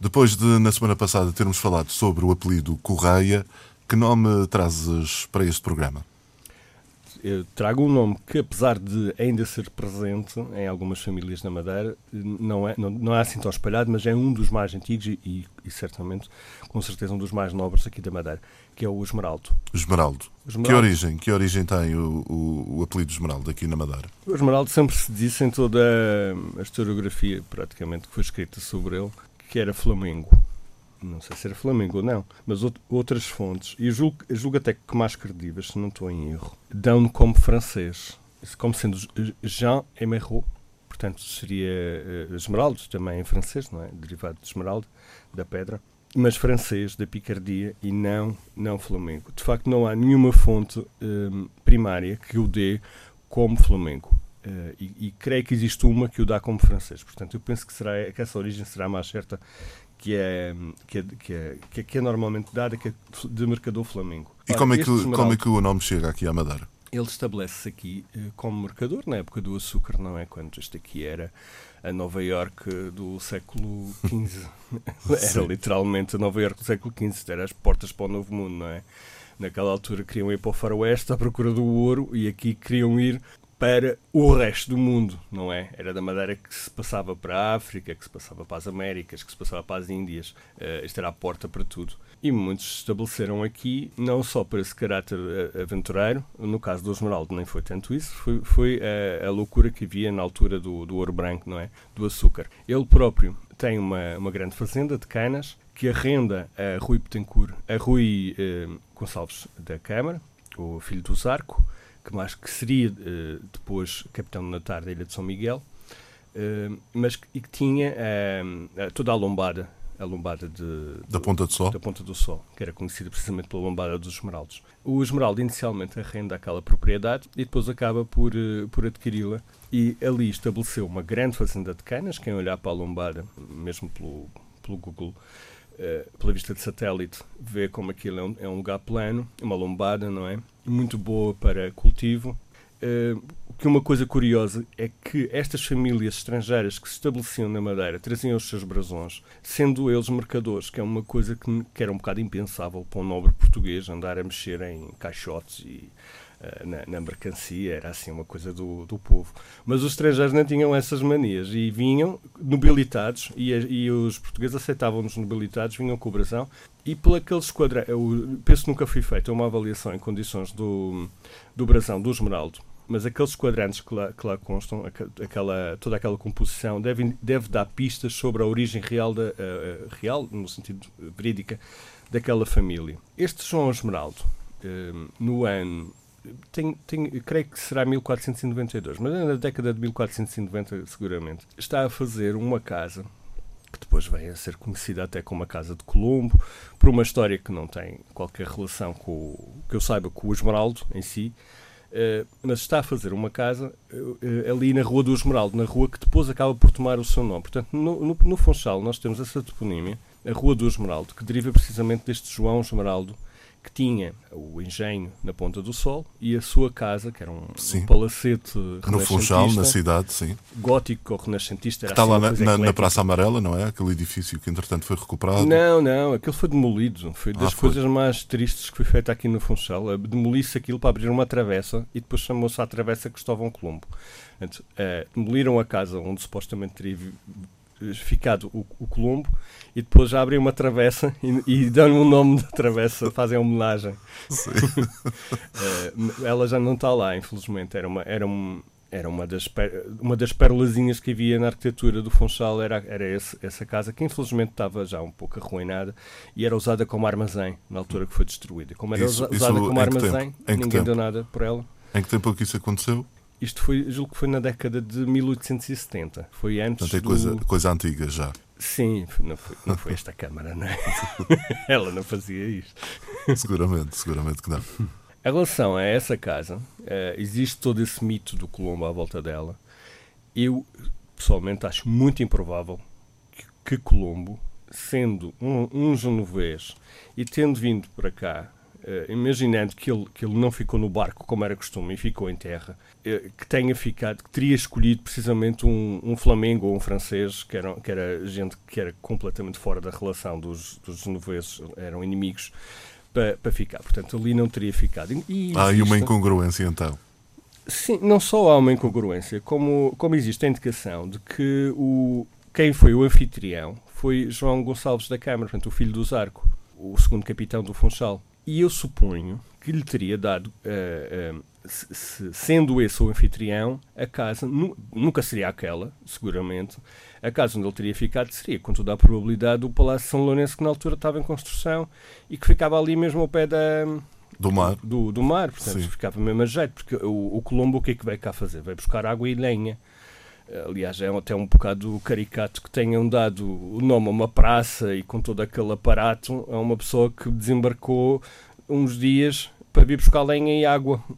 Depois de, na semana passada, termos falado sobre o apelido Correia, que nome trazes para este programa? Eu trago um nome que, apesar de ainda ser presente em algumas famílias na Madeira, não é, não, não é assim tão espalhado, mas é um dos mais antigos e, e, certamente, com certeza, um dos mais nobres aqui da Madeira, que é o Esmeraldo. Esmeraldo. Esmeraldo. Que origem, que origem tem o, o, o, apelido Esmeraldo aqui na Madeira? O Esmeraldo sempre se disse em toda a historiografia, praticamente, que foi escrita sobre ele, que era Flamengo. Não sei se era Flamengo ou não, mas outras fontes, e julgo, julgo até que mais credíveis, se não estou em erro, dão-no como francês, como sendo Jean Emeraude, portanto seria uh, Esmeralda, também em francês, não é? Derivado de Esmeralda, da pedra, mas francês, da picardia, e não, não Flamengo. De facto, não há nenhuma fonte um, primária que o dê como Flamengo. Uh, e, e, creio que existe uma que o dá como francês. Portanto, eu penso que, será, que essa origem será mais certa que é, que é, que é, que é, que é normalmente dada, que é de Mercador Flamengo. E Ora, como, é que, como é que o nome chega aqui à Madeira? Ele estabelece-se aqui uh, como mercador na época do açúcar, não é? Quando este aqui era a Nova York do século XV. era literalmente a Nova York do século XV, era as portas para o Novo Mundo, não é? Naquela altura queriam ir para o faroeste à procura do ouro e aqui queriam ir para o resto do mundo, não é? Era da Madeira que se passava para a África, que se passava para as Américas, que se passava para as Índias. Uh, esta era a porta para tudo. E muitos se estabeleceram aqui, não só por esse caráter uh, aventureiro, no caso do Esmeraldo nem foi tanto isso, foi, foi uh, a loucura que havia na altura do, do ouro branco, não é? Do açúcar. Ele próprio tem uma, uma grande fazenda de canas que arrenda a Rui Betancourt, a Rui Gonçalves da Câmara, o filho do Zarco, que mais que seria uh, depois capitão de Natar da Ilha de São Miguel, uh, mas que, e que tinha uh, toda a lombada, a lombada de, da Ponta do Sol, da Ponta do Sol, que era conhecida precisamente pela lombada dos Esmeraldos. O Esmeraldo inicialmente arrenda aquela propriedade e depois acaba por por adquiri-la e ali estabeleceu uma grande fazenda de canas. Quem olhar para a lombada, mesmo pelo pelo Google Uh, pela vista de satélite, vê como aquilo é um, é um, lugar plano, uma lombada, não é? Muito boa para cultivo. Uh, que uma coisa curiosa é que estas famílias estrangeiras que se estabeleciam na Madeira traziam os seus brasões, sendo eles mercadores, que é uma coisa que, que era um bocado impensável para um nobre português andar a mexer em caixotes e eh, na, na, mercancia, era assim uma coisa do, do povo. Mas os estrangeiros não tinham essas manias e vinham nobilitados e, e os portugueses aceitavam-nos nobilitados, vinham com o brasão e por aqueles quadrantes, eu penso nunca fui feita uma avaliação em condições do, do brasão do esmeraldo, mas aqueles quadrantes que lá, que lá constam, aquela, toda aquela composição, deve, deve dar pistas sobre a origem real, da, uh, real no sentido verídica, daquela família. Este João Esmeraldo, uh, no ano tenho, tenho, creio que será 1492, mas na década de 1490, seguramente, está a fazer uma casa que depois vem a ser conhecida até como a Casa de Colombo, por uma história que não tem qualquer relação com, que eu saiba, com o Esmeraldo em si, uh, mas está a fazer uma casa uh, ali na Rua do Esmeraldo, na rua que depois acaba por tomar o seu nome. Portanto, no, no, no Funchal nós temos essa toponímia, a Rua do Esmeraldo, que deriva precisamente deste João Esmeraldo, que tinha o engenho na Ponta do Sol e a sua casa, que era um, um palacete No Funchal, na cidade, sim. Gótico ou renascentista. Está assim lá na, na, na, Praça Amarela, não é? Aquele edifício que entretanto foi recuperado. Não, não, aquele foi demolido. Foi ah, das foi. coisas mais tristes que foi feita aqui no Funchal. Demoliu-se aquilo para abrir uma travessa e depois chamou-se a travessa Cristóvão Colombo. Então, é, demoliram a casa onde supostamente teria ficado o, o Colombo e depois abrem uma travessa e, e dão-lhe o nome da travessa, fazem homenagem. uh, ela já não está lá, infelizmente. Era uma, era um, era uma das, uma das perlazinhas que havia na arquitetura do Funchal, era, era esse, essa casa, que infelizmente estava já um pouco arruinada e era usada como armazém na altura que foi destruída. Como era isso, usada isso como armazém, ninguém deu nada por ela. Em que tempo é que isso aconteceu? Isto foi, julgo que foi na década de 1870. Foi antes. Portanto, é coisa, do... coisa antiga já. Sim, não foi, não foi esta Câmara, não é? Ela não fazia isto. Seguramente, seguramente que não. Em relação a essa casa, uh, existe todo esse mito do Colombo à volta dela. Eu, pessoalmente, acho muito improvável que, que Colombo, sendo um, um genovês e tendo vindo para cá imaginando que ele, que ele não ficou no barco como era costume e ficou em terra, uh, que tenha ficado, que teria escolhido precisamente um, um Flamengo ou um francês, que era, que era gente que era completamente fora da relação dos, dos genoveses, eram inimigos, para, para ficar. Portanto, ali não teria ficado. E há aí uma incongruência então. Sim, não só há uma incongruência, como, como existe a indicação de que o, quem foi o anfitrião foi João Gonçalves da Câmara, portanto, o filho do Zarco, o segundo capitão do Funchal. E eu suponho que lhe teria dado, uh, uh, se, sendo esse o anfitrião, a casa nu nunca seria aquela, seguramente. A casa onde ele teria ficado seria, com toda a probabilidade, o Palácio São Lourenço, que na altura estava em construção e que ficava ali mesmo ao pé da, do mar. Do, do mar, portanto, Sim. ficava mesmo a jeito, porque o, o Colombo o que é que veio cá fazer? Veio buscar água e lenha. Aliás, é até um bocado caricato que tenham dado o nome a uma praça e com todo aquele aparato a uma pessoa que desembarcou uns dias para vir buscar lenha e água.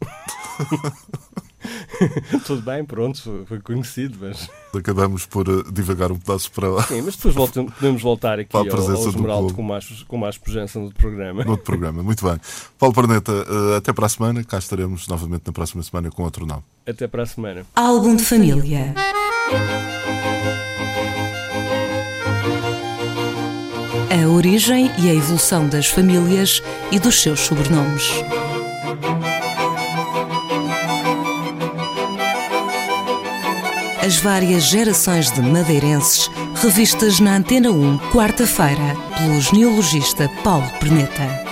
Tudo bem, pronto, foi conhecido, mas. Acabamos por uh, divagar um pedaço para lá. Sim, mas depois voltamos, podemos voltar aqui ao, ao Esmeraldo com mais, com mais presença no programa. No outro programa, muito bem. Paulo Parneta, uh, até para a semana. Cá estaremos novamente na próxima semana com outro nome. Até para a semana. Álbum de família. A origem e a evolução das famílias e dos seus sobrenomes. As várias gerações de madeirenses revistas na Antena 1, quarta-feira, pelo genealogista Paulo Perneta.